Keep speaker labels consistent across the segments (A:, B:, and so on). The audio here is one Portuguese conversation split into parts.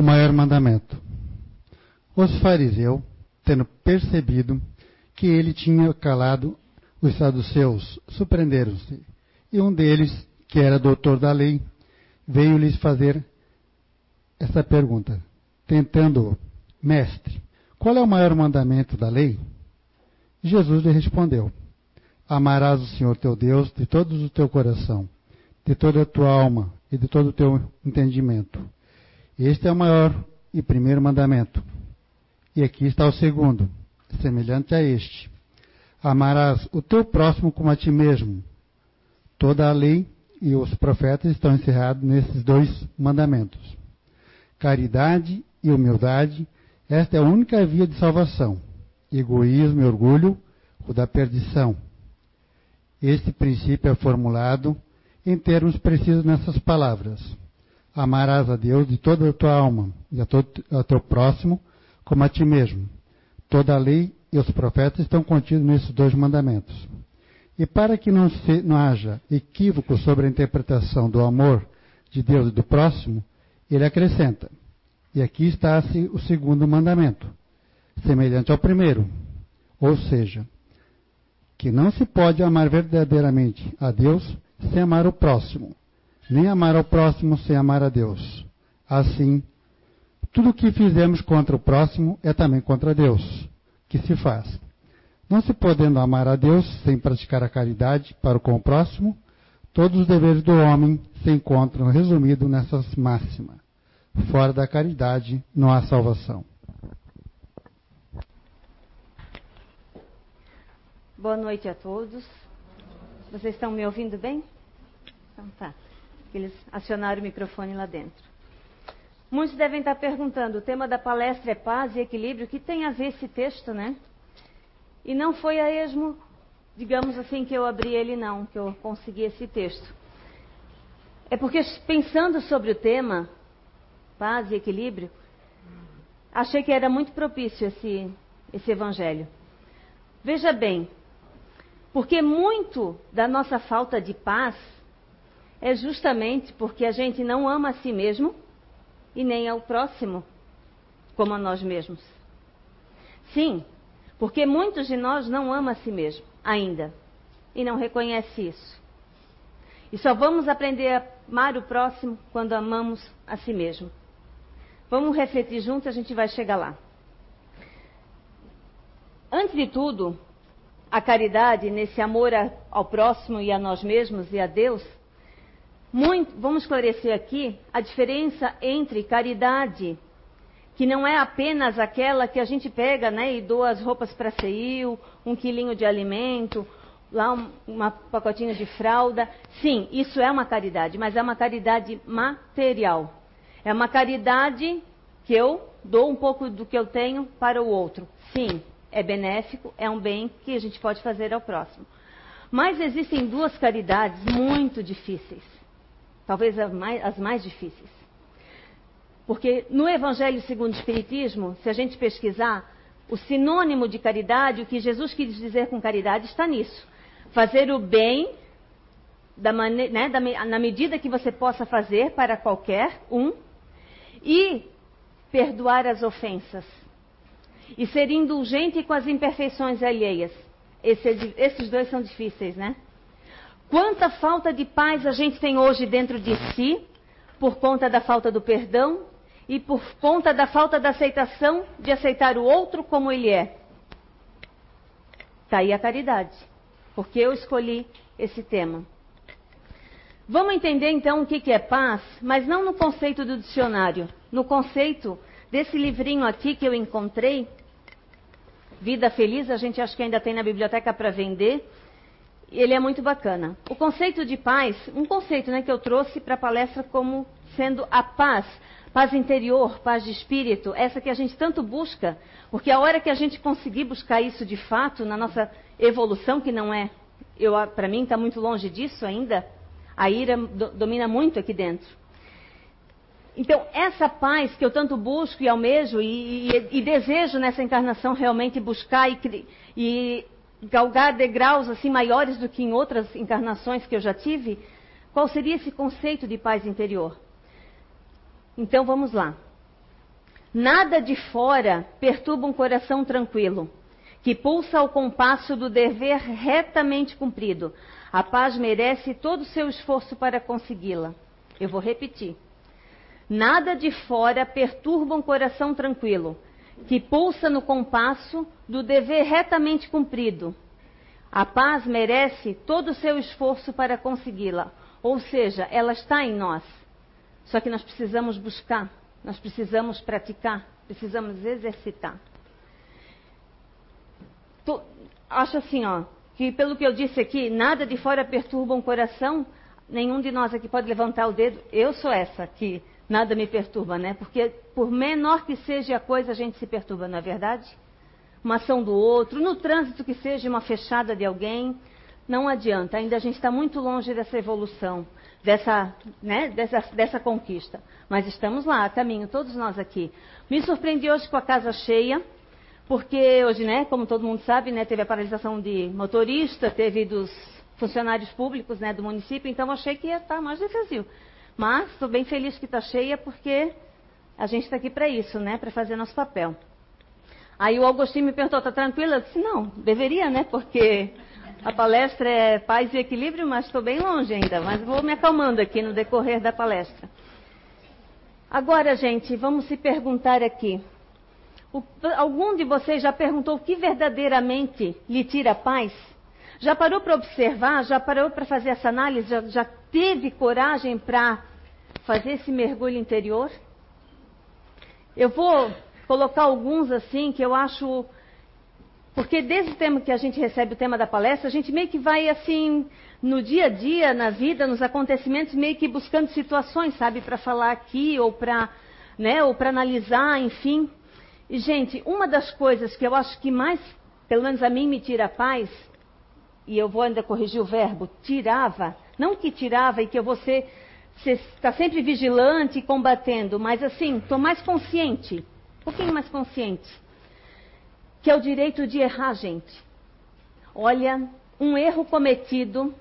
A: o maior mandamento? Os fariseus, tendo percebido que ele tinha calado os saduceus, surpreenderam-se. E um deles, que era doutor da lei, veio lhes fazer essa pergunta, tentando-o, mestre, qual é o maior mandamento da lei? Jesus lhe respondeu: Amarás o Senhor teu Deus de todo o teu coração, de toda a tua alma e de todo o teu entendimento. Este é o maior e primeiro mandamento. E aqui está o segundo, semelhante a este: Amarás o teu próximo como a ti mesmo. Toda a lei e os profetas estão encerrados nesses dois mandamentos. Caridade e humildade, esta é a única via de salvação. Egoísmo e orgulho, o da perdição. Este princípio é formulado em termos precisos nessas palavras. Amarás a Deus de toda a tua alma e a todo, ao teu próximo como a ti mesmo. Toda a lei e os profetas estão contidos nesses dois mandamentos. E para que não, se, não haja equívoco sobre a interpretação do amor de Deus e do próximo, ele acrescenta: E aqui está o segundo mandamento, semelhante ao primeiro, ou seja, que não se pode amar verdadeiramente a Deus sem amar o próximo, nem amar ao próximo sem amar a Deus. Assim, tudo o que fizemos contra o próximo é também contra Deus, que se faz. Não se podendo amar a Deus sem praticar a caridade para com o próximo, todos os deveres do homem se encontram resumidos nessas máximas. Fora da caridade não há salvação.
B: Boa noite a todos. Vocês estão me ouvindo bem? Então tá. Eles acionaram o microfone lá dentro. Muitos devem estar perguntando: o tema da palestra é paz e equilíbrio. O que tem a ver esse texto, né? E não foi a esmo, digamos assim, que eu abri ele, não, que eu consegui esse texto. É porque, pensando sobre o tema, paz e equilíbrio, achei que era muito propício esse, esse evangelho. Veja bem, porque muito da nossa falta de paz é justamente porque a gente não ama a si mesmo e nem ao próximo como a nós mesmos. Sim, porque muitos de nós não amam a si mesmo ainda e não reconhece isso. E só vamos aprender a amar o próximo quando amamos a si mesmo. Vamos refletir juntos, a gente vai chegar lá. Antes de tudo, a caridade, nesse amor ao próximo e a nós mesmos e a Deus, muito, vamos esclarecer aqui a diferença entre caridade que não é apenas aquela que a gente pega né, e doa as roupas para CEIU, um quilinho de alimento, lá um uma pacotinho de fralda. Sim, isso é uma caridade, mas é uma caridade material. É uma caridade que eu dou um pouco do que eu tenho para o outro. Sim, é benéfico, é um bem que a gente pode fazer ao próximo. Mas existem duas caridades muito difíceis, talvez as mais, as mais difíceis. Porque no Evangelho segundo o Espiritismo, se a gente pesquisar, o sinônimo de caridade, o que Jesus quis dizer com caridade, está nisso. Fazer o bem da né, da, na medida que você possa fazer para qualquer um e perdoar as ofensas. E ser indulgente com as imperfeições alheias. Esse, esses dois são difíceis, né? Quanta falta de paz a gente tem hoje dentro de si, por conta da falta do perdão e por conta da falta da aceitação de aceitar o outro como ele é. Está aí a caridade, porque eu escolhi esse tema. Vamos entender então o que é paz, mas não no conceito do dicionário, no conceito desse livrinho aqui que eu encontrei, Vida Feliz, a gente acha que ainda tem na biblioteca para vender. Ele é muito bacana. O conceito de paz, um conceito né, que eu trouxe para a palestra como sendo a paz, Paz interior, paz de espírito, essa que a gente tanto busca, porque a hora que a gente conseguir buscar isso de fato na nossa evolução, que não é, para mim está muito longe disso ainda, a ira do, domina muito aqui dentro. Então, essa paz que eu tanto busco e almejo e, e, e desejo nessa encarnação realmente buscar e, e galgar degraus assim maiores do que em outras encarnações que eu já tive, qual seria esse conceito de paz interior? Então vamos lá. Nada de fora perturba um coração tranquilo, que pulsa ao compasso do dever retamente cumprido. A paz merece todo o seu esforço para consegui-la. Eu vou repetir. Nada de fora perturba um coração tranquilo, que pulsa no compasso do dever retamente cumprido. A paz merece todo o seu esforço para consegui-la. Ou seja, ela está em nós. Só que nós precisamos buscar, nós precisamos praticar, precisamos exercitar. Tô, acho assim, ó, que pelo que eu disse aqui, nada de fora perturba um coração. Nenhum de nós aqui pode levantar o dedo. Eu sou essa que nada me perturba, né? Porque por menor que seja a coisa, a gente se perturba, não é verdade? Uma ação do outro, no trânsito que seja uma fechada de alguém, não adianta. Ainda a gente está muito longe dessa evolução, dessa, né, dessa, dessa conquista. Mas estamos lá, a caminho, todos nós aqui. Me surpreendi hoje com a casa cheia, porque hoje, né, como todo mundo sabe, né, teve a paralisação de motorista, teve dos funcionários públicos, né, do município, então achei que ia estar mais vazio. Mas estou bem feliz que está cheia porque a gente está aqui para isso, né? Para fazer nosso papel. Aí o Augustinho me perguntou, está tranquila? Eu disse, não, deveria, né? Porque a palestra é paz e equilíbrio, mas estou bem longe ainda. Mas vou me acalmando aqui no decorrer da palestra. Agora, gente, vamos se perguntar aqui. O, algum de vocês já perguntou o que verdadeiramente lhe tira paz? Já parou para observar? Já parou para fazer essa análise? Já, já teve coragem para fazer esse mergulho interior? Eu vou colocar alguns assim que eu acho. Porque desde o tempo que a gente recebe o tema da palestra, a gente meio que vai assim, no dia a dia, na vida, nos acontecimentos, meio que buscando situações, sabe, para falar aqui ou para, né, ou para analisar, enfim. E gente, uma das coisas que eu acho que mais, pelo menos a mim me tira a paz, e eu vou ainda corrigir o verbo, tirava, não que tirava e que eu vou ser, está sempre vigilante e combatendo, mas assim, estou mais consciente, um pouquinho mais consciente, que é o direito de errar, gente. Olha, um erro cometido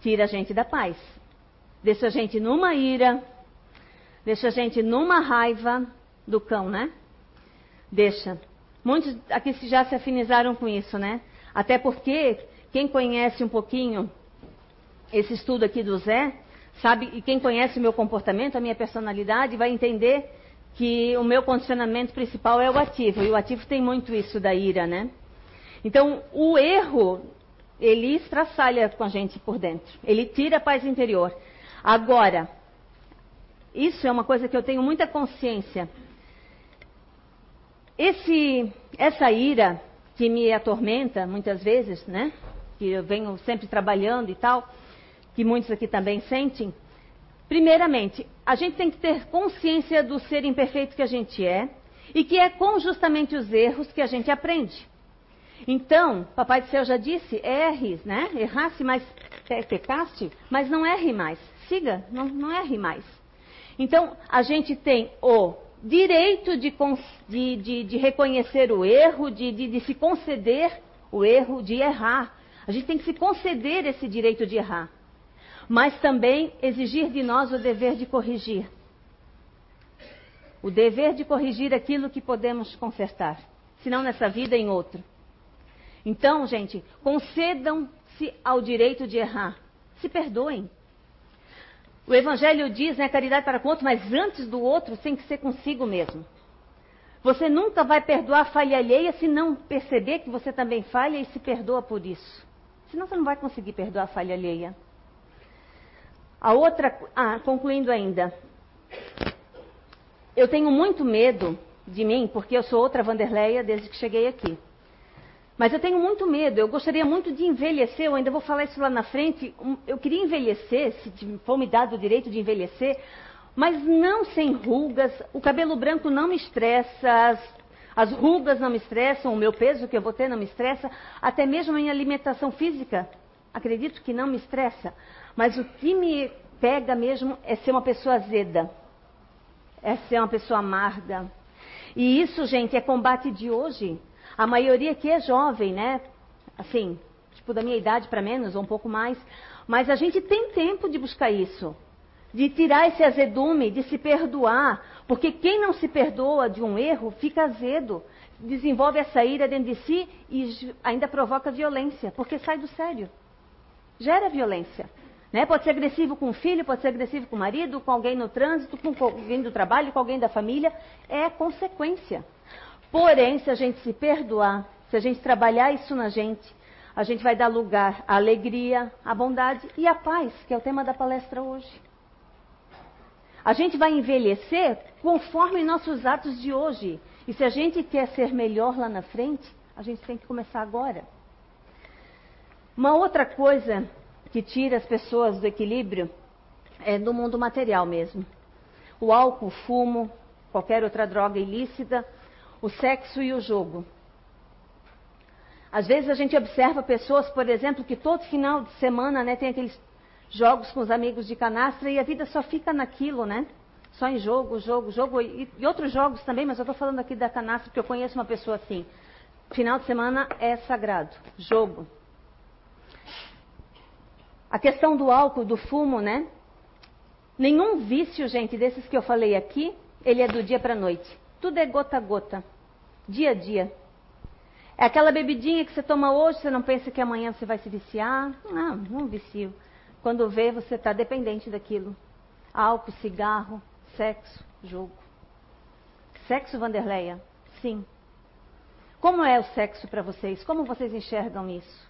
B: tira a gente da paz, deixa a gente numa ira, deixa a gente numa raiva do cão, né? Deixa. Muitos aqui já se afinizaram com isso, né? Até porque quem conhece um pouquinho esse estudo aqui do Zé, sabe, e quem conhece o meu comportamento, a minha personalidade, vai entender que o meu condicionamento principal é o ativo, e o ativo tem muito isso da ira, né? Então, o erro, ele estraçalha com a gente por dentro, ele tira a paz interior. Agora, isso é uma coisa que eu tenho muita consciência. Esse, essa ira que me atormenta muitas vezes, né? Que eu venho sempre trabalhando e tal, que muitos aqui também sentem. Primeiramente, a gente tem que ter consciência do ser imperfeito que a gente é e que é com justamente os erros que a gente aprende. Então, Papai do Céu já disse, erre, né? Errasse, mas pecaste, mas não erre mais. Siga, não, não erre mais. Então, a gente tem o direito de, de, de, de reconhecer o erro, de se conceder o erro, de errar. A gente tem que se conceder esse direito de errar mas também exigir de nós o dever de corrigir. O dever de corrigir aquilo que podemos consertar, se não nessa vida, em outro. Então, gente, concedam-se ao direito de errar. Se perdoem. O Evangelho diz, né, caridade para com o outro, mas antes do outro tem que ser consigo mesmo. Você nunca vai perdoar a falha alheia se não perceber que você também falha e se perdoa por isso. Senão você não vai conseguir perdoar a falha alheia. A outra, ah, concluindo ainda, eu tenho muito medo de mim, porque eu sou outra Vanderleia desde que cheguei aqui. Mas eu tenho muito medo, eu gostaria muito de envelhecer, eu ainda vou falar isso lá na frente. Eu queria envelhecer, se for me dado o direito de envelhecer, mas não sem rugas, o cabelo branco não me estressa, as, as rugas não me estressam, o meu peso que eu vou ter não me estressa, até mesmo a minha alimentação física, acredito que não me estressa. Mas o que me pega mesmo é ser uma pessoa azeda, é ser uma pessoa amarga. E isso, gente, é combate de hoje. A maioria aqui é jovem, né? Assim, tipo da minha idade para menos, ou um pouco mais. Mas a gente tem tempo de buscar isso. de tirar esse azedume, de se perdoar. Porque quem não se perdoa de um erro fica azedo, desenvolve essa ira dentro de si e ainda provoca violência, porque sai do sério. Gera violência. Né? Pode ser agressivo com o filho, pode ser agressivo com o marido, com alguém no trânsito, com alguém do trabalho, com alguém da família. É consequência. Porém, se a gente se perdoar, se a gente trabalhar isso na gente, a gente vai dar lugar à alegria, à bondade e à paz, que é o tema da palestra hoje. A gente vai envelhecer conforme nossos atos de hoje. E se a gente quer ser melhor lá na frente, a gente tem que começar agora. Uma outra coisa que tira as pessoas do equilíbrio é do mundo material mesmo. O álcool, o fumo, qualquer outra droga ilícita, o sexo e o jogo. Às vezes a gente observa pessoas, por exemplo, que todo final de semana né, tem aqueles jogos com os amigos de canastra e a vida só fica naquilo, né? Só em jogo, jogo, jogo e, e outros jogos também, mas eu estou falando aqui da canastra porque eu conheço uma pessoa assim. Final de semana é sagrado, jogo. A questão do álcool, do fumo, né? Nenhum vício, gente, desses que eu falei aqui, ele é do dia para noite. Tudo é gota a gota, dia a dia. É aquela bebidinha que você toma hoje, você não pensa que amanhã você vai se viciar. Não, não vicio. Quando vê, você está dependente daquilo. Álcool, cigarro, sexo, jogo. Sexo, Vanderleia? Sim. Como é o sexo para vocês? Como vocês enxergam isso?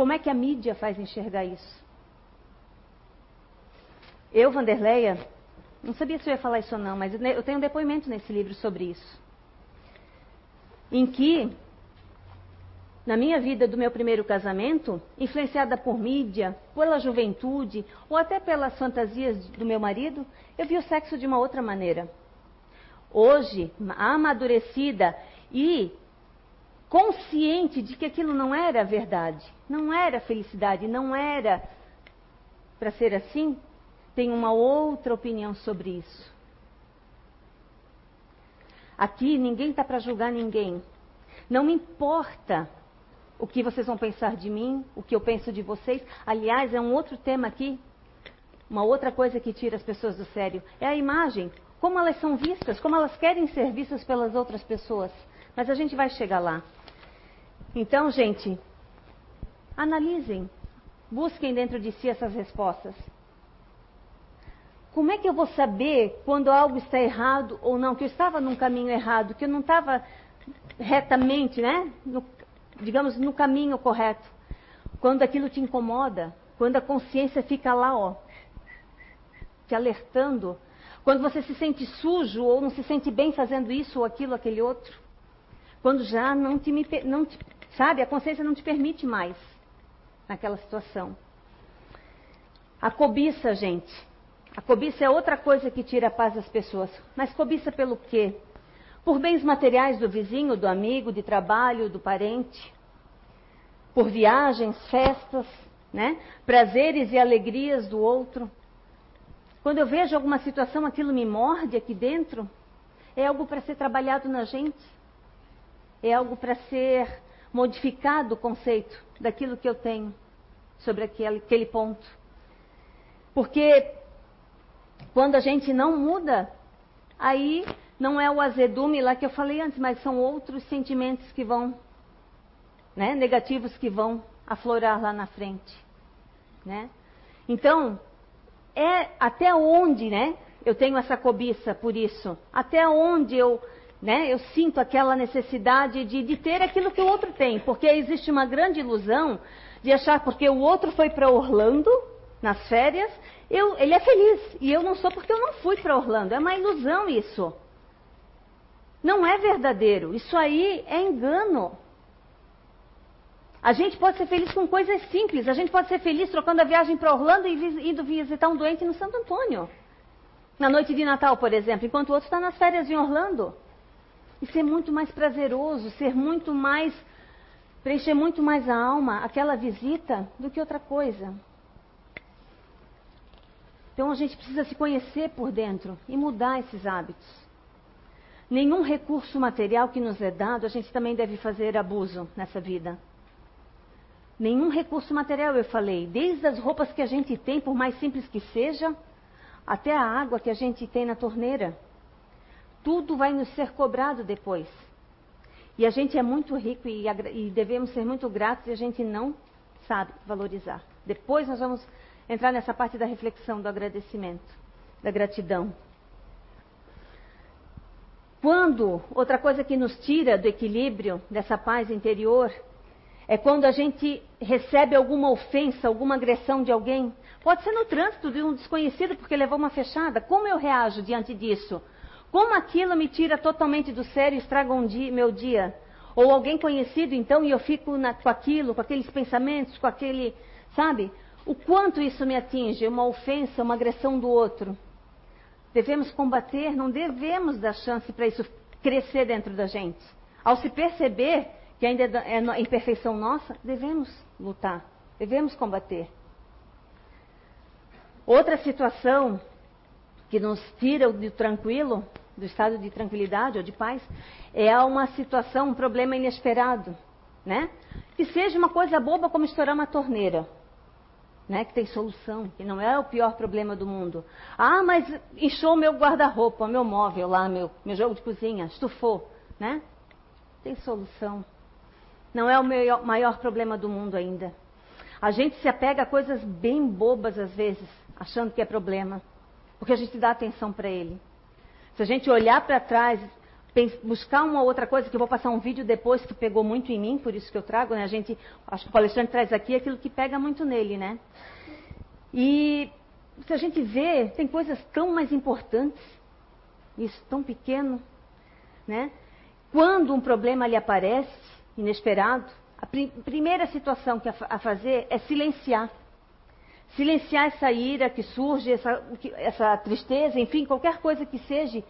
B: Como é que a mídia faz enxergar isso? Eu, Vanderleia, não sabia se eu ia falar isso ou não, mas eu tenho um depoimento nesse livro sobre isso. Em que na minha vida do meu primeiro casamento, influenciada por mídia, pela juventude ou até pelas fantasias do meu marido, eu vi o sexo de uma outra maneira. Hoje, amadurecida e consciente de que aquilo não era verdade, não era felicidade, não era para ser assim, tenho uma outra opinião sobre isso. Aqui ninguém está para julgar ninguém. Não me importa o que vocês vão pensar de mim, o que eu penso de vocês. Aliás, é um outro tema aqui, uma outra coisa que tira as pessoas do sério. É a imagem, como elas são vistas, como elas querem ser vistas pelas outras pessoas. Mas a gente vai chegar lá. Então, gente, analisem, busquem dentro de si essas respostas. Como é que eu vou saber quando algo está errado ou não? Que eu estava num caminho errado, que eu não estava retamente, né? No, digamos, no caminho correto. Quando aquilo te incomoda, quando a consciência fica lá, ó, te alertando. Quando você se sente sujo ou não se sente bem fazendo isso ou aquilo, aquele outro. Quando já não te, não te sabe, a consciência não te permite mais naquela situação. A cobiça, gente. A cobiça é outra coisa que tira a paz das pessoas. Mas cobiça pelo quê? Por bens materiais do vizinho, do amigo, de trabalho, do parente por viagens, festas, né? prazeres e alegrias do outro. Quando eu vejo alguma situação, aquilo me morde aqui dentro, é algo para ser trabalhado na gente. É algo para ser modificado o conceito daquilo que eu tenho sobre aquele, aquele ponto. Porque quando a gente não muda, aí não é o azedume lá que eu falei antes, mas são outros sentimentos que vão né, negativos que vão aflorar lá na frente. Né? Então, é até onde né, eu tenho essa cobiça por isso? Até onde eu, né, eu sinto aquela necessidade de, de ter aquilo que o outro tem? Porque existe uma grande ilusão de achar porque o outro foi para Orlando nas férias, eu, ele é feliz e eu não sou porque eu não fui para Orlando. É uma ilusão isso. Não é verdadeiro. Isso aí é engano. A gente pode ser feliz com coisas simples. A gente pode ser feliz trocando a viagem para Orlando e indo visitar um doente no Santo Antônio. Na noite de Natal, por exemplo, enquanto o outro está nas férias em Orlando. E ser muito mais prazeroso, ser muito mais. preencher muito mais a alma aquela visita do que outra coisa. Então a gente precisa se conhecer por dentro e mudar esses hábitos. Nenhum recurso material que nos é dado, a gente também deve fazer abuso nessa vida. Nenhum recurso material, eu falei. Desde as roupas que a gente tem, por mais simples que seja, até a água que a gente tem na torneira. Tudo vai nos ser cobrado depois. E a gente é muito rico e, e devemos ser muito gratos e a gente não sabe valorizar. Depois nós vamos entrar nessa parte da reflexão, do agradecimento, da gratidão. Quando, outra coisa que nos tira do equilíbrio, dessa paz interior, é quando a gente recebe alguma ofensa, alguma agressão de alguém. Pode ser no trânsito de um desconhecido porque levou uma fechada. Como eu reajo diante disso? Como aquilo me tira totalmente do sério e estraga um dia, meu dia? Ou alguém conhecido, então, e eu fico na, com aquilo, com aqueles pensamentos, com aquele. Sabe? O quanto isso me atinge, uma ofensa, uma agressão do outro. Devemos combater, não devemos dar chance para isso crescer dentro da gente. Ao se perceber que ainda é, é imperfeição nossa, devemos lutar, devemos combater. Outra situação que nos tira do tranquilo, do estado de tranquilidade ou de paz, é uma situação, um problema inesperado, né? Que seja uma coisa boba como estourar uma torneira né, que tem solução, que não é o pior problema do mundo. Ah, mas inchou meu guarda-roupa, meu móvel lá, meu, meu jogo de cozinha, estufou, né? Tem solução. Não é o meu, maior problema do mundo ainda. A gente se apega a coisas bem bobas às vezes, achando que é problema, porque a gente dá atenção para ele. Se a gente olhar para trás buscar uma outra coisa, que eu vou passar um vídeo depois que pegou muito em mim, por isso que eu trago, né? A gente, acho que o Alexandre traz aqui aquilo que pega muito nele, né? E se a gente vê, tem coisas tão mais importantes, isso tão pequeno, né? Quando um problema lhe aparece, inesperado, a prim primeira situação que a, a fazer é silenciar. Silenciar essa ira que surge, essa, essa tristeza, enfim, qualquer coisa que seja,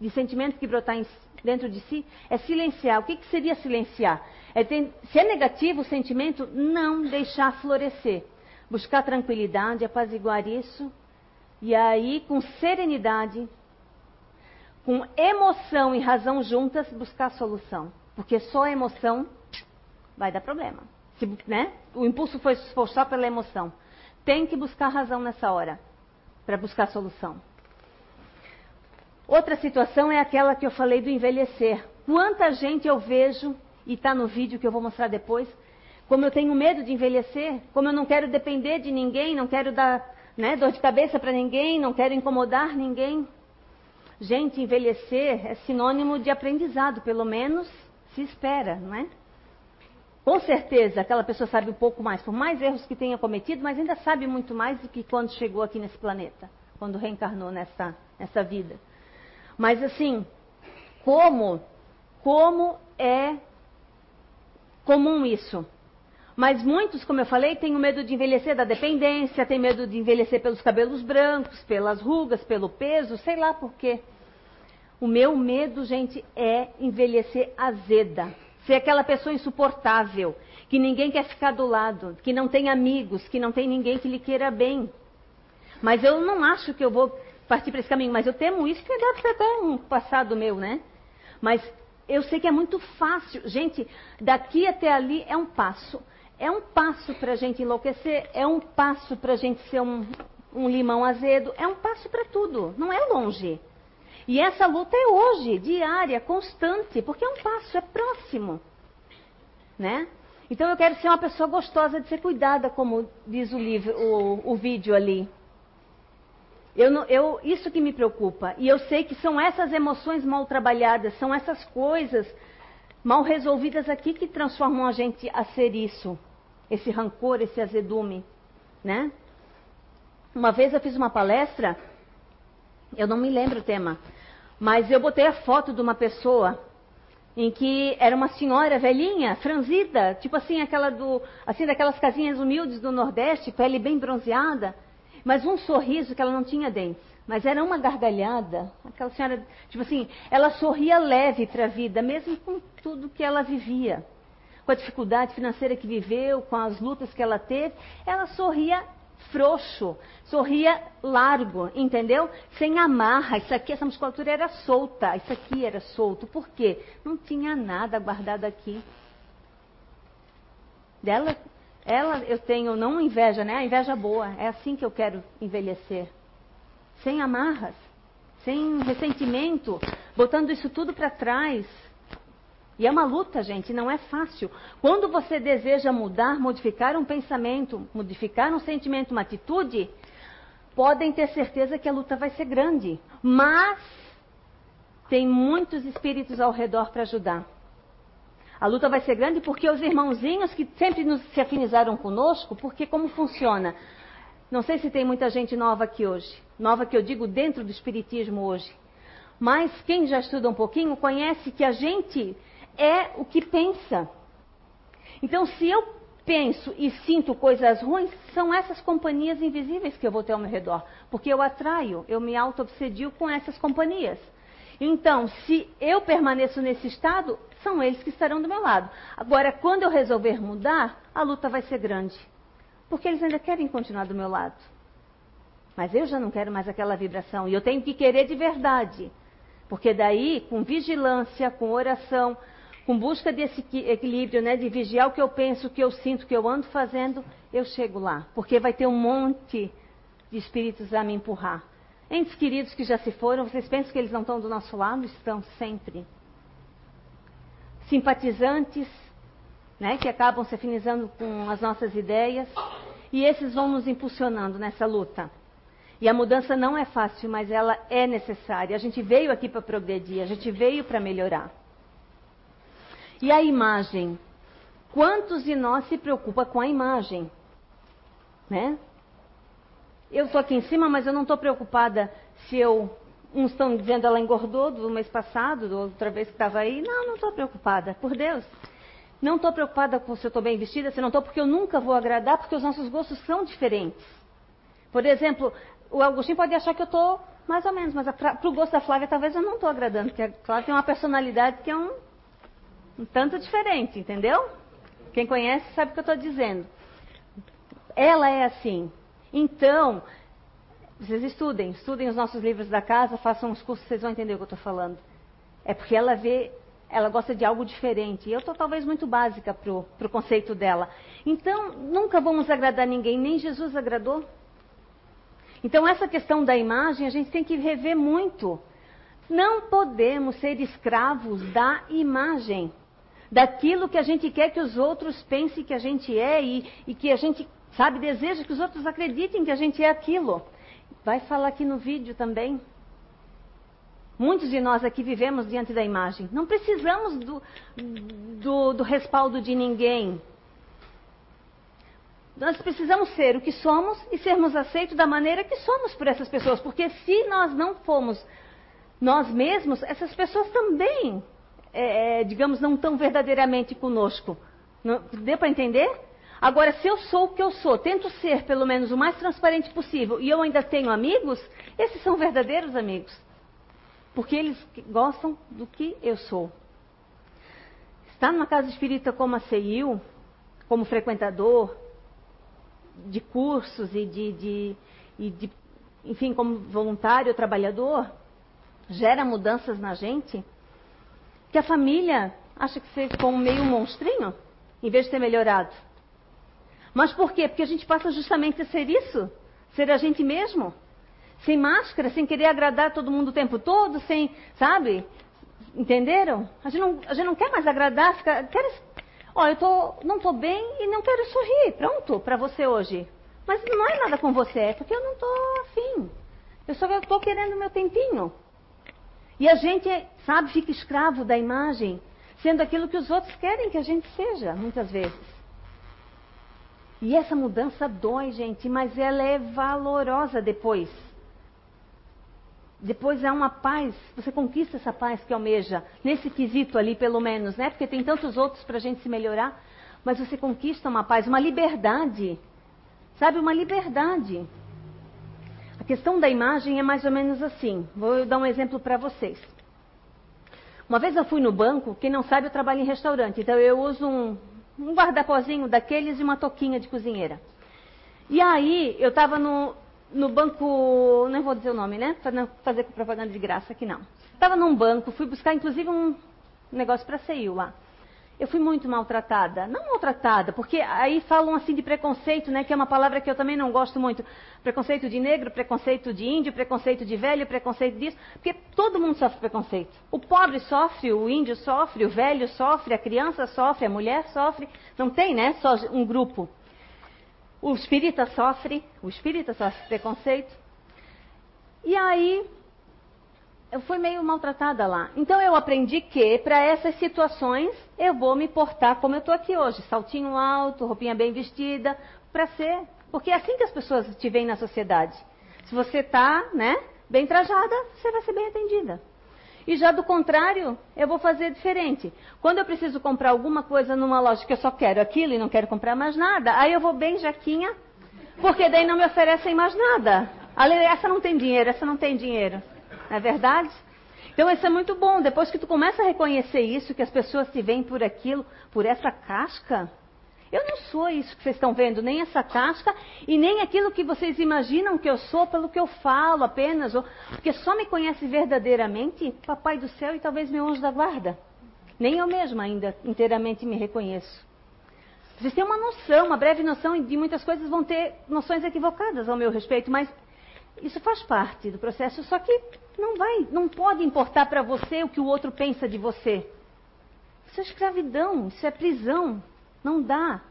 B: de sentimento que brotar em, dentro de si, é silenciar. O que, que seria silenciar? É ter, se é negativo o sentimento, não deixar florescer. Buscar tranquilidade, apaziguar isso, e aí, com serenidade, com emoção e razão juntas, buscar a solução. Porque só a emoção vai dar problema. Se, né? O impulso foi só pela emoção. Tem que buscar razão nessa hora, para buscar solução. Outra situação é aquela que eu falei do envelhecer. Quanta gente eu vejo, e está no vídeo que eu vou mostrar depois, como eu tenho medo de envelhecer, como eu não quero depender de ninguém, não quero dar né, dor de cabeça para ninguém, não quero incomodar ninguém. Gente, envelhecer é sinônimo de aprendizado, pelo menos se espera, não é? Com certeza, aquela pessoa sabe um pouco mais, por mais erros que tenha cometido, mas ainda sabe muito mais do que quando chegou aqui nesse planeta, quando reencarnou nessa, nessa vida. Mas assim, como, como é comum isso? Mas muitos, como eu falei, têm medo de envelhecer da dependência, têm medo de envelhecer pelos cabelos brancos, pelas rugas, pelo peso, sei lá por quê. O meu medo, gente, é envelhecer azeda. Ser aquela pessoa insuportável, que ninguém quer ficar do lado, que não tem amigos, que não tem ninguém que lhe queira bem. Mas eu não acho que eu vou partir para esse caminho, mas eu temo isso, que deve ser até um passado meu, né? Mas eu sei que é muito fácil. Gente, daqui até ali é um passo. É um passo para a gente enlouquecer, é um passo para a gente ser um, um limão azedo, é um passo para tudo, não é longe. E essa luta é hoje, diária, constante, porque é um passo, é próximo. Né? Então eu quero ser uma pessoa gostosa de ser cuidada, como diz o livro, o, o vídeo ali. Eu, eu, isso que me preocupa. E eu sei que são essas emoções mal trabalhadas, são essas coisas mal resolvidas aqui que transformam a gente a ser isso. Esse rancor, esse azedume, né? Uma vez eu fiz uma palestra, eu não me lembro o tema, mas eu botei a foto de uma pessoa em que era uma senhora velhinha, franzida, tipo assim, aquela do, assim daquelas casinhas humildes do Nordeste, pele bem bronzeada mas um sorriso que ela não tinha dentes. Mas era uma gargalhada. Aquela senhora, tipo assim, ela sorria leve para a vida, mesmo com tudo que ela vivia. Com a dificuldade financeira que viveu, com as lutas que ela teve, ela sorria frouxo, sorria largo, entendeu? Sem amarra. Isso aqui, essa musculatura era solta, isso aqui era solto. Por quê? Não tinha nada guardado aqui. Dela ela eu tenho não inveja, né? A inveja boa. É assim que eu quero envelhecer. Sem amarras, sem ressentimento, botando isso tudo para trás. E é uma luta, gente, não é fácil. Quando você deseja mudar, modificar um pensamento, modificar um sentimento, uma atitude, podem ter certeza que a luta vai ser grande. Mas tem muitos espíritos ao redor para ajudar. A luta vai ser grande porque os irmãozinhos que sempre nos, se afinizaram conosco, porque como funciona? Não sei se tem muita gente nova aqui hoje. Nova que eu digo dentro do espiritismo hoje. Mas quem já estuda um pouquinho conhece que a gente é o que pensa. Então, se eu penso e sinto coisas ruins, são essas companhias invisíveis que eu vou ter ao meu redor. Porque eu atraio, eu me auto-obsedio com essas companhias. Então, se eu permaneço nesse estado, são eles que estarão do meu lado. Agora, quando eu resolver mudar, a luta vai ser grande. Porque eles ainda querem continuar do meu lado. Mas eu já não quero mais aquela vibração. E eu tenho que querer de verdade. Porque daí, com vigilância, com oração, com busca desse equilíbrio, né, de vigiar o que eu penso, o que eu sinto, o que eu ando fazendo, eu chego lá. Porque vai ter um monte de espíritos a me empurrar. Entes queridos que já se foram, vocês pensam que eles não estão do nosso lado? Estão sempre. Simpatizantes, né, que acabam se afinizando com as nossas ideias, e esses vão nos impulsionando nessa luta. E a mudança não é fácil, mas ela é necessária. A gente veio aqui para progredir, a gente veio para melhorar. E a imagem? Quantos de nós se preocupa com a imagem? Né? Eu estou aqui em cima, mas eu não estou preocupada se eu. Uns estão dizendo ela engordou do mês passado, da outra vez que estava aí. Não, não estou preocupada, por Deus. Não estou preocupada com se eu estou bem vestida, se não estou, porque eu nunca vou agradar, porque os nossos gostos são diferentes. Por exemplo, o Agostinho pode achar que eu estou mais ou menos, mas para o gosto da Flávia talvez eu não estou agradando, porque a Flávia tem uma personalidade que é um um tanto diferente, entendeu? Quem conhece sabe o que eu estou dizendo. Ela é assim. Então, vocês estudem, estudem os nossos livros da casa, façam os cursos, vocês vão entender o que eu estou falando. É porque ela vê, ela gosta de algo diferente. E eu estou talvez muito básica para o conceito dela. Então, nunca vamos agradar ninguém, nem Jesus agradou. Então, essa questão da imagem, a gente tem que rever muito. Não podemos ser escravos da imagem daquilo que a gente quer que os outros pensem que a gente é e, e que a gente, sabe, deseja que os outros acreditem que a gente é aquilo. Vai falar aqui no vídeo também. Muitos de nós aqui vivemos diante da imagem. Não precisamos do, do, do respaldo de ninguém. Nós precisamos ser o que somos e sermos aceitos da maneira que somos por essas pessoas. Porque se nós não formos nós mesmos, essas pessoas também é, é, digamos, não tão verdadeiramente conosco. Não, deu para entender? Agora, se eu sou o que eu sou, tento ser pelo menos o mais transparente possível e eu ainda tenho amigos, esses são verdadeiros amigos. Porque eles gostam do que eu sou. Estar numa casa espírita como a CEIU, como frequentador de cursos e de, de, e de enfim, como voluntário, trabalhador, gera mudanças na gente que a família acha que você ficou meio monstrinho, em vez de ter melhorado. Mas por quê? Porque a gente passa justamente a ser isso, ser a gente mesmo. Sem máscara, sem querer agradar todo mundo o tempo todo, sem, sabe? Entenderam? A gente não, a gente não quer mais agradar, fica, quer, ó, eu tô, não estou bem e não quero sorrir. Pronto, para você hoje. Mas não é nada com você, é porque eu não estou afim. Eu só estou querendo meu tempinho. E a gente, sabe, fica escravo da imagem, sendo aquilo que os outros querem que a gente seja, muitas vezes. E essa mudança dói, gente, mas ela é valorosa depois. Depois há uma paz, você conquista essa paz que almeja, nesse quesito ali, pelo menos, né? Porque tem tantos outros para a gente se melhorar, mas você conquista uma paz, uma liberdade. Sabe, uma liberdade questão da imagem é mais ou menos assim. Vou dar um exemplo para vocês. Uma vez eu fui no banco, quem não sabe, eu trabalho em restaurante, então eu uso um, um guarda-pozinho daqueles e uma toquinha de cozinheira. E aí, eu estava no, no banco, não vou dizer o nome, né? Para não fazer propaganda de graça aqui não. Estava num banco, fui buscar inclusive um negócio para CEIU lá. Eu fui muito maltratada. Não maltratada, porque aí falam assim de preconceito, né? Que é uma palavra que eu também não gosto muito. Preconceito de negro, preconceito de índio, preconceito de velho, preconceito disso. Porque todo mundo sofre preconceito. O pobre sofre, o índio sofre, o velho sofre, a criança sofre, a mulher sofre. Não tem, né? Só um grupo. O espírita sofre, o espírita sofre preconceito. E aí eu fui meio maltratada lá. Então eu aprendi que para essas situações eu vou me portar como eu estou aqui hoje, saltinho alto, roupinha bem vestida, para ser, porque é assim que as pessoas te veem na sociedade. Se você está, né, bem trajada, você vai ser bem atendida. E já do contrário, eu vou fazer diferente. Quando eu preciso comprar alguma coisa numa loja que eu só quero aquilo e não quero comprar mais nada, aí eu vou bem jaquinha, porque daí não me oferecem mais nada. Essa não tem dinheiro, essa não tem dinheiro. Não é verdade? Então isso é muito bom. Depois que tu começa a reconhecer isso, que as pessoas te veem por aquilo, por essa casca. Eu não sou isso que vocês estão vendo, nem essa casca e nem aquilo que vocês imaginam que eu sou pelo que eu falo apenas, ou, porque só me conhece verdadeiramente Papai do céu e talvez meu anjo da guarda. Nem eu mesma ainda inteiramente me reconheço. Vocês têm uma noção, uma breve noção de muitas coisas vão ter noções equivocadas ao meu respeito, mas isso faz parte do processo, só que não vai, não pode importar para você o que o outro pensa de você. Isso é escravidão, isso é prisão. Não dá.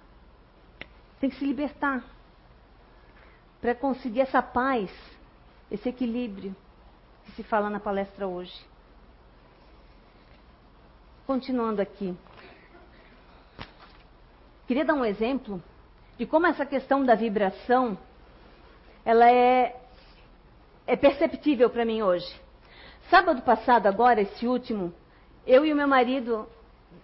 B: Tem que se libertar para conseguir essa paz, esse equilíbrio que se fala na palestra hoje. Continuando aqui. Queria dar um exemplo de como essa questão da vibração ela é é perceptível para mim hoje. Sábado passado, agora, esse último, eu e o meu marido,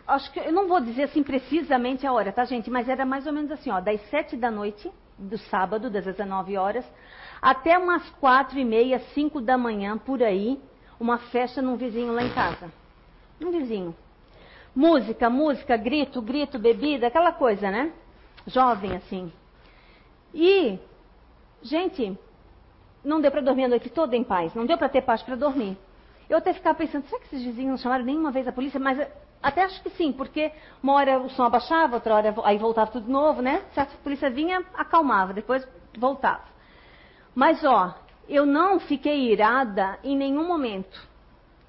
B: acho que eu não vou dizer assim precisamente a hora, tá, gente? Mas era mais ou menos assim, ó, das sete da noite do sábado, das 19 horas, até umas quatro e meia, cinco da manhã, por aí, uma festa num vizinho lá em casa. Um vizinho. Música, música, grito, grito, bebida, aquela coisa, né? Jovem assim. E, gente, não deu para dormir a noite toda em paz, não deu para ter paz para dormir. Eu até ficava pensando, será que esses vizinhos não chamaram nenhuma vez a polícia? Mas eh, até acho que sim, porque uma hora o som abaixava, outra hora aí voltava tudo de novo, né? Se a polícia vinha, acalmava, depois voltava. Mas ó, eu não fiquei irada em nenhum momento.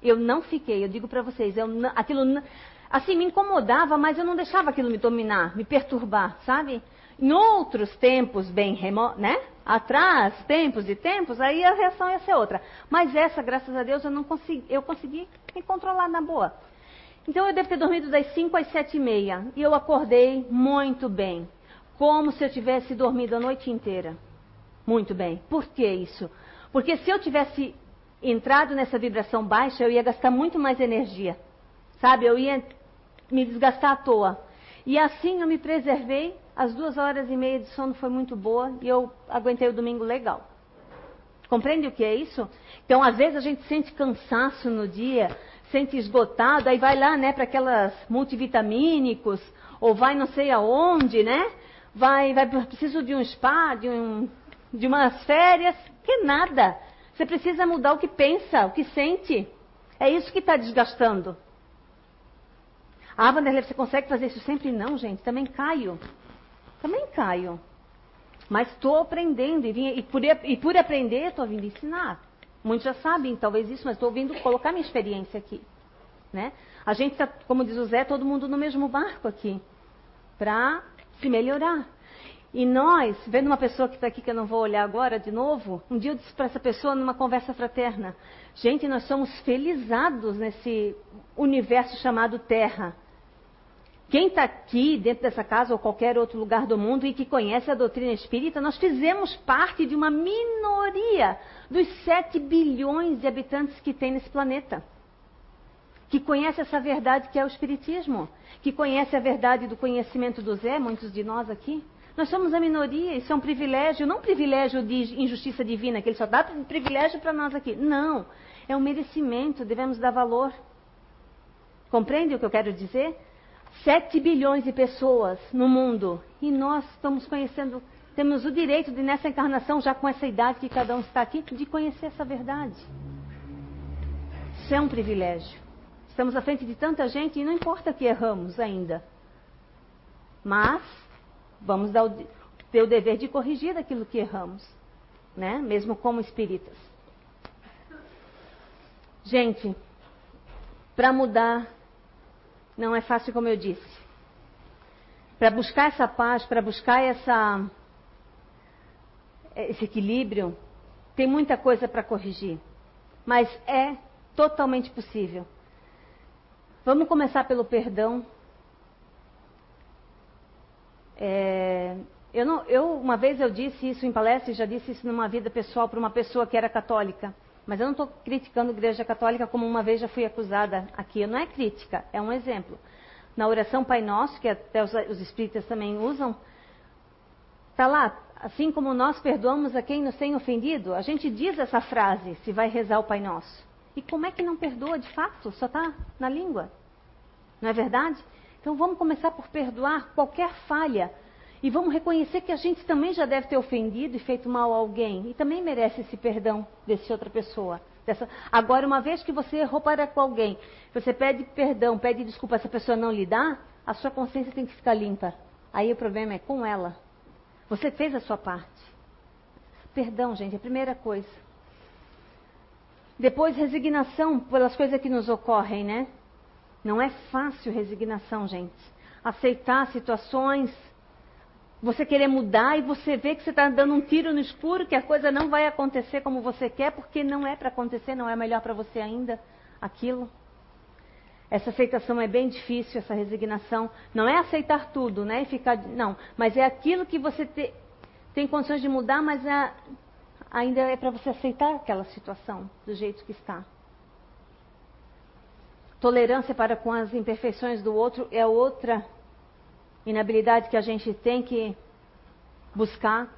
B: Eu não fiquei, eu digo para vocês, eu, aquilo assim me incomodava, mas eu não deixava aquilo me dominar, me perturbar, sabe? Em outros tempos bem remotos, né? atrás, tempos e tempos, aí a reação ia ser outra. Mas essa, graças a Deus, eu não consegui, eu consegui me controlar na boa. Então eu devo ter dormido das 5 às 7 e meia. E eu acordei muito bem. Como se eu tivesse dormido a noite inteira. Muito bem. Por que isso? Porque se eu tivesse entrado nessa vibração baixa, eu ia gastar muito mais energia. Sabe? Eu ia me desgastar à toa. E assim eu me preservei as duas horas e meia de sono foi muito boa e eu aguentei o domingo legal. Compreende o que é isso? Então, às vezes a gente sente cansaço no dia, sente esgotado, aí vai lá, né, para aquelas multivitamínicos, ou vai não sei aonde, né? Vai, vai, preciso de um spa, de, um, de umas férias, que nada. Você precisa mudar o que pensa, o que sente. É isso que está desgastando. Ah, Vanderlei, você consegue fazer isso sempre? Não, gente, também caio. Também caio. Mas estou aprendendo e, vim, e, por, e por aprender estou vindo ensinar. Muitos já sabem talvez isso, mas estou vindo colocar minha experiência aqui. Né? A gente está, como diz o Zé, todo mundo no mesmo barco aqui. Para se melhorar. E nós, vendo uma pessoa que está aqui, que eu não vou olhar agora de novo, um dia eu disse para essa pessoa numa conversa fraterna: gente, nós somos felizados nesse universo chamado Terra. Quem está aqui dentro dessa casa ou qualquer outro lugar do mundo e que conhece a doutrina espírita, nós fizemos parte de uma minoria dos 7 bilhões de habitantes que tem nesse planeta. Que conhece essa verdade que é o Espiritismo, que conhece a verdade do conhecimento do Zé, muitos de nós aqui. Nós somos a minoria, isso é um privilégio, não um privilégio de injustiça divina, que ele só dá privilégio para nós aqui. Não, é um merecimento, devemos dar valor. Compreende o que eu quero dizer? 7 bilhões de pessoas no mundo. E nós estamos conhecendo, temos o direito de, nessa encarnação, já com essa idade que cada um está aqui, de conhecer essa verdade. Isso é um privilégio. Estamos à frente de tanta gente e não importa que erramos ainda. Mas vamos dar o, ter o dever de corrigir aquilo que erramos, né? Mesmo como espíritas. Gente, para mudar não é fácil como eu disse. Para buscar essa paz, para buscar essa esse equilíbrio, tem muita coisa para corrigir, mas é totalmente possível. Vamos começar pelo perdão. É, eu, não, eu, uma vez eu disse isso em palestra e já disse isso numa vida pessoal para uma pessoa que era católica. Mas eu não estou criticando a Igreja Católica como uma vez já fui acusada aqui. Não é crítica, é um exemplo. Na oração Pai Nosso, que até os, os espíritas também usam, está lá, assim como nós perdoamos a quem nos tem ofendido, a gente diz essa frase se vai rezar o Pai Nosso. E como é que não perdoa de fato? Só está na língua. Não é verdade? Então vamos começar por perdoar qualquer falha. E vamos reconhecer que a gente também já deve ter ofendido e feito mal a alguém. E também merece esse perdão dessa outra pessoa. Dessa... Agora, uma vez que você errou para com alguém, você pede perdão, pede desculpa, essa pessoa não lhe dá, a sua consciência tem que ficar limpa. Aí o problema é com ela. Você fez a sua parte. Perdão, gente, é a primeira coisa. Depois, resignação pelas coisas que nos ocorrem, né? Não é fácil resignação, gente. Aceitar situações, você querer mudar e você vê que você está dando um tiro no escuro, que a coisa não vai acontecer como você quer, porque não é para acontecer, não é melhor para você ainda aquilo. Essa aceitação é bem difícil, essa resignação. Não é aceitar tudo, né? E ficar. Não, mas é aquilo que você te, tem condições de mudar, mas é, ainda é para você aceitar aquela situação do jeito que está. Tolerância para com as imperfeições do outro é outra inabilidade que a gente tem que buscar.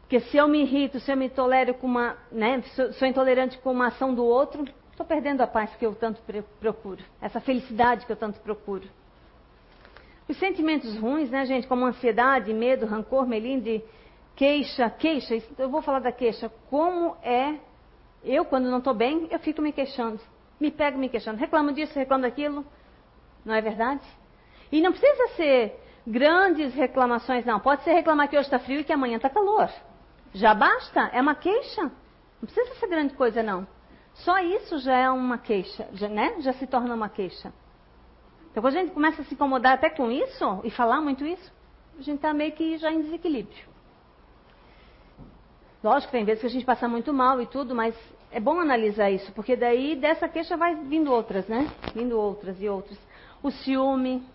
B: Porque se eu me irrito, se eu me tolero com uma, né, sou, intolerante com uma ação do outro, estou perdendo a paz que eu tanto procuro, essa felicidade que eu tanto procuro. Os sentimentos ruins, né, gente, como ansiedade, medo, rancor, melindre, queixa, queixa, eu vou falar da queixa, como é, eu quando não estou bem, eu fico me queixando, me pego me queixando, reclamo disso, reclamo daquilo, não é verdade? E não precisa ser grandes reclamações, não. Pode ser reclamar que hoje está frio e que amanhã está calor. Já basta, é uma queixa. Não precisa ser grande coisa, não. Só isso já é uma queixa, já, né? Já se torna uma queixa. Então, quando a gente começa a se incomodar até com isso, e falar muito isso, a gente está meio que já em desequilíbrio. Lógico, tem vezes que a gente passa muito mal e tudo, mas é bom analisar isso, porque daí dessa queixa vai vindo outras, né? Vindo outras e outras. O ciúme,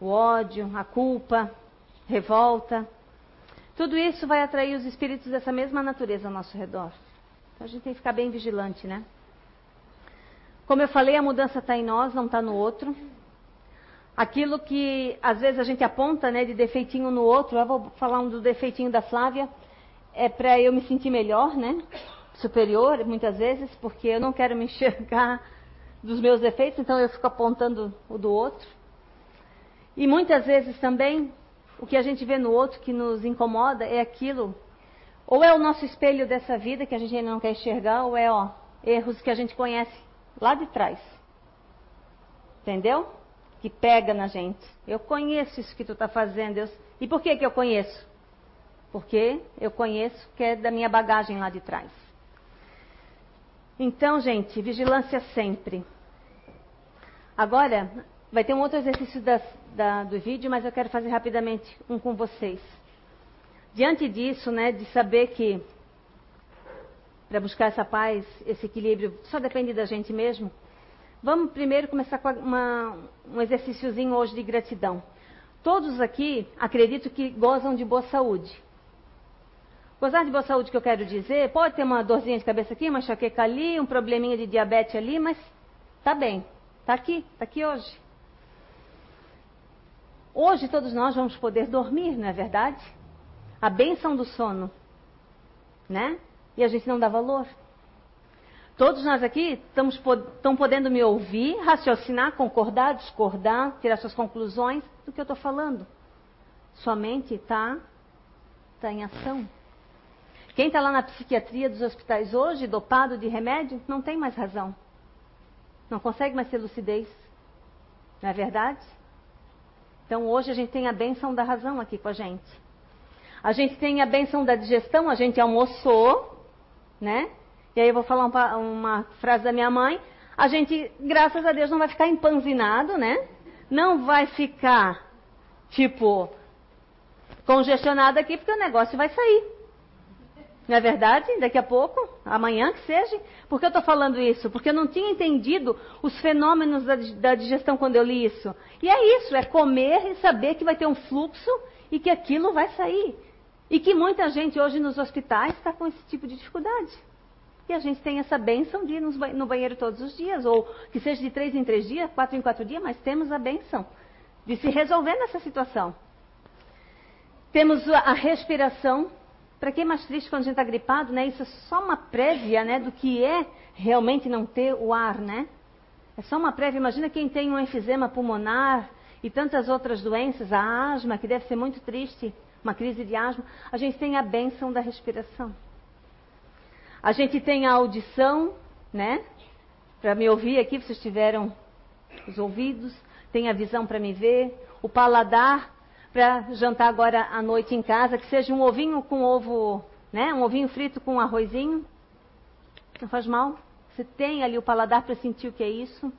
B: o ódio, a culpa, revolta. Tudo isso vai atrair os espíritos dessa mesma natureza ao nosso redor. Então a gente tem que ficar bem vigilante, né? Como eu falei, a mudança está em nós, não está no outro. Aquilo que às vezes a gente aponta né, de defeitinho no outro, eu vou falar um do defeitinho da Flávia, é para eu me sentir melhor, né? Superior, muitas vezes, porque eu não quero me enxergar dos meus defeitos, então eu fico apontando o do outro. E muitas vezes também o que a gente vê no outro que nos incomoda é aquilo, ou é o nosso espelho dessa vida que a gente ainda não quer enxergar, ou é ó, erros que a gente conhece lá de trás. Entendeu? Que pega na gente. Eu conheço isso que tu está fazendo. Deus. E por que, que eu conheço? Porque eu conheço que é da minha bagagem lá de trás. Então, gente, vigilância sempre. Agora, Vai ter um outro exercício da, do vídeo, mas eu quero fazer rapidamente um com vocês. Diante disso, né, de saber que para buscar essa paz, esse equilíbrio, só depende da gente mesmo, vamos primeiro começar com uma, um exercíciozinho hoje de gratidão. Todos aqui acredito que gozam de boa saúde. Gozar de boa saúde que eu quero dizer, pode ter uma dorzinha de cabeça aqui, uma enxaqueca ali, um probleminha de diabetes ali, mas tá bem, tá aqui, tá aqui hoje. Hoje todos nós vamos poder dormir, não é verdade? A bênção do sono, né? E a gente não dá valor. Todos nós aqui estamos estão podendo me ouvir, raciocinar, concordar, discordar, tirar suas conclusões do que eu estou falando. Sua mente está tá em ação. Quem está lá na psiquiatria dos hospitais hoje, dopado de remédio, não tem mais razão. Não consegue mais ter lucidez. Não é verdade? Então hoje a gente tem a bênção da razão aqui com a gente. A gente tem a bênção da digestão, a gente almoçou, né? E aí eu vou falar uma, uma frase da minha mãe. A gente, graças a Deus, não vai ficar empanzinado, né? Não vai ficar, tipo, congestionado aqui, porque o negócio vai sair. Não é verdade? Daqui a pouco, amanhã que seja. Por que eu estou falando isso? Porque eu não tinha entendido os fenômenos da, da, digestão quando eu li isso. E é isso, é comer e saber que vai ter um fluxo e que aquilo vai sair. E que muita gente hoje nos hospitais está com esse tipo de dificuldade. E a gente tem essa benção de ir no banheiro todos os dias, ou que seja de três em três dias, quatro em quatro dias, mas temos a benção de se resolver nessa situação. Temos a respiração, para quem é mais triste quando a gente está gripado, né? Isso é só uma prévia, né, do que é realmente não ter o ar, né? É só uma prévia. Imagina quem tem um enfisema pulmonar e tantas outras doenças, a asma, que deve ser muito triste, uma crise de asma. A gente tem a bênção da respiração. A gente tem a audição, né? Para me ouvir aqui, vocês tiveram os ouvidos, tem a visão para me ver, o paladar para jantar agora à noite em casa, que seja um ovinho com ovo, né? Um ovinho frito com arrozinho. Não faz mal. Você tem ali o paladar para sentir o que é isso.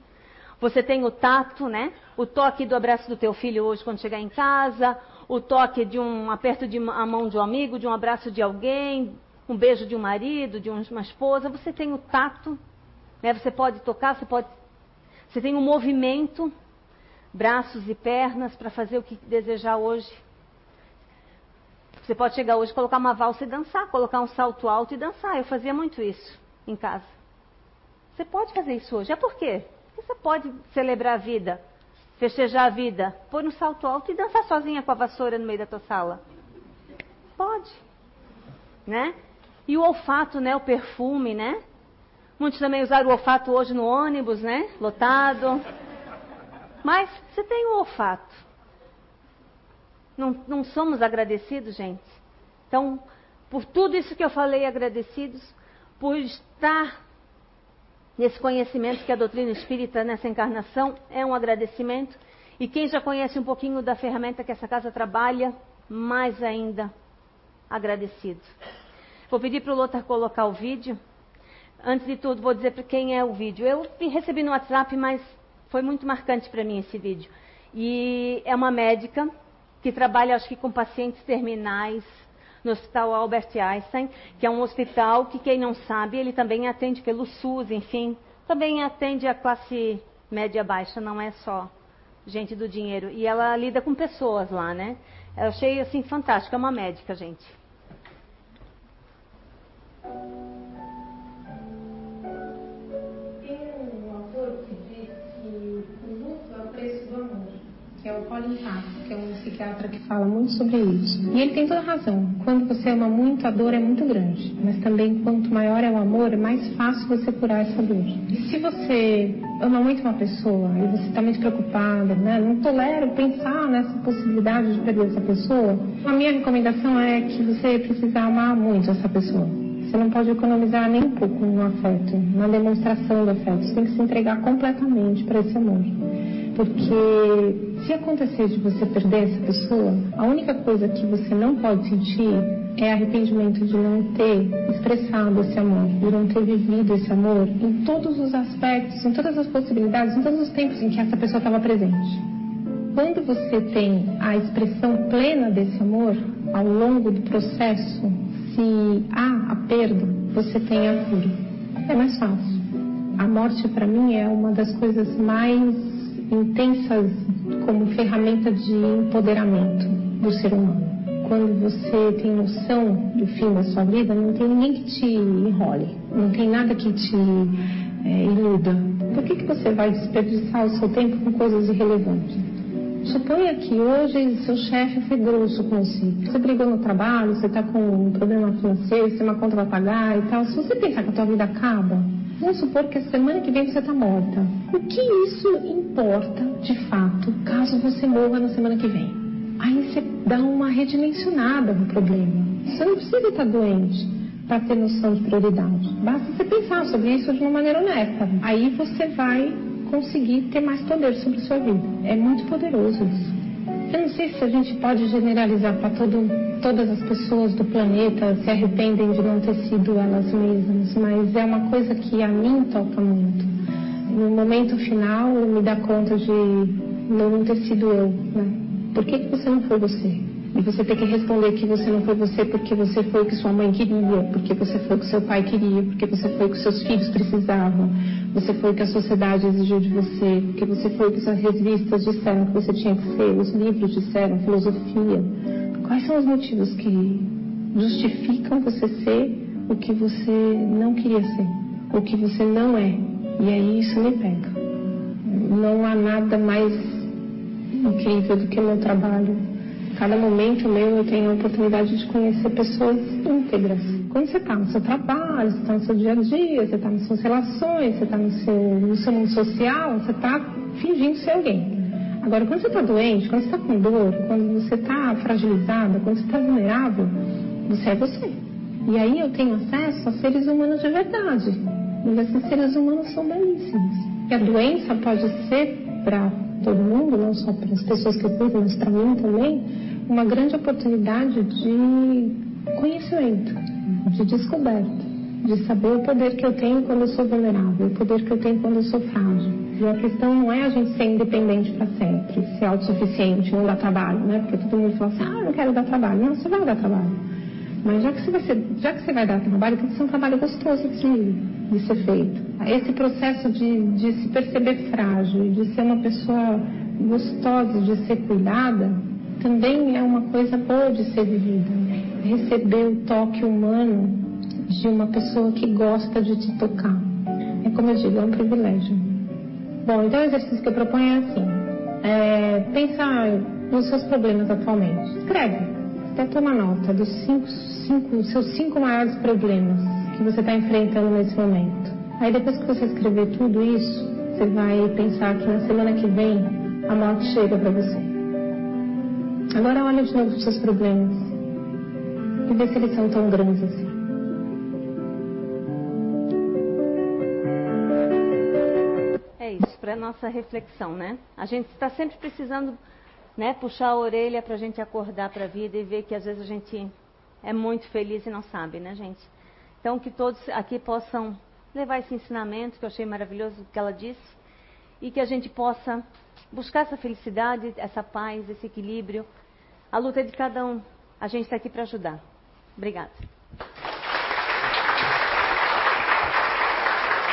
B: Você tem o tato, né? O toque do abraço do teu filho hoje quando chegar em casa, o toque de um aperto de a mão de um amigo, de um abraço de alguém, um beijo de um marido, de uma esposa. Você tem o tato, né? Você pode tocar, você pode, você tem o um movimento, braços e pernas para fazer o que desejar hoje. Você pode chegar hoje, colocar uma valsa e dançar, colocar um salto alto e dançar. Eu fazia muito isso em casa. Você pode fazer isso hoje. É por quê? Porque você pode celebrar a vida, festejar a vida, pôr um salto alto e dançar sozinha com a vassoura no meio da tua sala. Pode. Né? E o olfato, né? O perfume, né? Muitos também usaram o olfato hoje no ônibus, né? Lotado. Mas você tem o olfato. Não, não somos agradecidos, gente? Então, por tudo isso que eu falei, agradecidos, por estar nesse conhecimento que a doutrina espírita nessa encarnação é um agradecimento. E quem já conhece um pouquinho da ferramenta que essa casa trabalha, mais ainda agradecido. Vou pedir para o Lothar colocar o vídeo. Antes de tudo, vou dizer para quem é o vídeo. Eu recebi no WhatsApp, mas foi muito marcante para mim esse vídeo. E é uma médica que trabalha, acho que, com pacientes terminais no Hospital Albert Einstein, que é um hospital que, quem não sabe, ele também atende pelo SUS, enfim, também atende a classe média baixa, não é só gente do dinheiro. E ela lida com pessoas lá, né? Eu achei, assim, fantástico. É uma médica, gente.
C: Que é o Paulo que é um psiquiatra que fala muito sobre isso. E ele tem toda razão. Quando você ama muito, a dor é muito grande. Mas também, quanto maior é o amor, é mais fácil você curar essa dor. E se você ama muito uma pessoa e você está muito preocupada, né? não tolera pensar nessa possibilidade de perder essa pessoa, a minha recomendação é que você precisa amar muito essa pessoa. Você não pode economizar nem um pouco no afeto, na demonstração do afeto. Você tem que se entregar completamente para esse amor. Porque se acontecer de você perder essa pessoa, a única coisa que você não pode sentir é arrependimento de não ter expressado esse amor, de não ter vivido esse amor em todos os aspectos, em todas as possibilidades, em todos os tempos em que essa pessoa estava presente. Quando você tem a expressão plena desse amor, ao longo do processo, se há a perda, você tem a cura. É mais fácil. A morte, para mim, é uma das coisas mais intensas como ferramenta de empoderamento do ser humano. Quando você tem noção do fim da sua vida, não tem ninguém que te enrole, não tem nada que te é, iluda. Por que, que você vai desperdiçar o seu tempo com coisas irrelevantes? Suponha que hoje seu chefe foi grosso com você. Você brigou no trabalho, você está com um problema financeiro, você tem uma conta para pagar e tal. Se você pensar que a tua vida acaba, Vamos supor que a semana que vem você está morta. O que isso importa, de fato, caso você morra na semana que vem? Aí você dá uma redimensionada no problema. Você não precisa estar doente. para ter noção de prioridade. Basta você pensar sobre isso de uma maneira honesta. Aí você vai conseguir ter mais poder sobre a sua vida. É muito poderoso isso. Eu não sei se a gente pode generalizar para todas as pessoas do planeta se arrependem de não ter sido elas mesmas, mas é uma coisa que a mim toca muito. No momento final, me dá conta de não ter sido eu. Né? Por que, que você não foi você? E você tem que responder que você não foi você porque você foi o que sua mãe queria, porque você foi o que seu pai queria, porque você foi o que seus filhos precisavam, você foi o que a sociedade exigiu de você, porque você foi o que as revistas disseram que você tinha que ser, os livros disseram, filosofia. Quais são os motivos que justificam você ser o que você não queria ser, o que você não é? E aí isso me pega. Não há nada mais incrível do que meu trabalho cada momento meu eu tenho a oportunidade de conhecer pessoas íntegras. Quando você está no seu trabalho, você está no seu dia a dia, você está nas suas relações, você está no seu, no seu mundo social, você está fingindo ser alguém. Agora, quando você está doente, quando você está com dor, quando você está fragilizada, quando você está vulnerável, você é você. E aí eu tenho acesso a seres humanos de verdade. E esses seres humanos são belíssimos. E a doença pode ser para todo mundo, não só para as pessoas que cuido, mas para mim também, uma grande oportunidade de conhecimento, de descoberta, de saber o poder que eu tenho quando eu sou vulnerável, o poder que eu tenho quando eu sou frágil. E a questão não é a gente ser independente para sempre, ser autossuficiente, não dar trabalho, né? Porque todo mundo fala assim, ah, eu não quero dar trabalho. Não, você vai dar trabalho. Mas já que você vai, ser, já que você vai dar trabalho, tem que ser um trabalho gostoso de, de ser feito. Esse processo de, de se perceber frágil, de ser uma pessoa gostosa de ser cuidada, também é uma coisa boa de ser vivida. Receber o toque humano de uma pessoa que gosta de te tocar. É como eu digo, é um privilégio. Bom, então o exercício que eu proponho é assim: é, pensar nos seus problemas atualmente. Escreve até tomar nota dos cinco, cinco, seus cinco maiores problemas que você está enfrentando nesse momento. Aí depois que você escrever tudo isso, você vai pensar que na semana que vem a morte chega para você. Agora olha de novo os seus problemas e vê se eles são tão grandes assim.
B: É isso, para nossa reflexão, né? A gente está sempre precisando né, puxar a orelha para a gente acordar para a vida e ver que às vezes a gente é muito feliz e não sabe, né, gente? Então, que todos aqui possam levar esse ensinamento que eu achei maravilhoso que ela disse e que a gente possa buscar essa felicidade, essa paz, esse equilíbrio. A luta é de cada um. A gente está aqui para ajudar. Obrigada.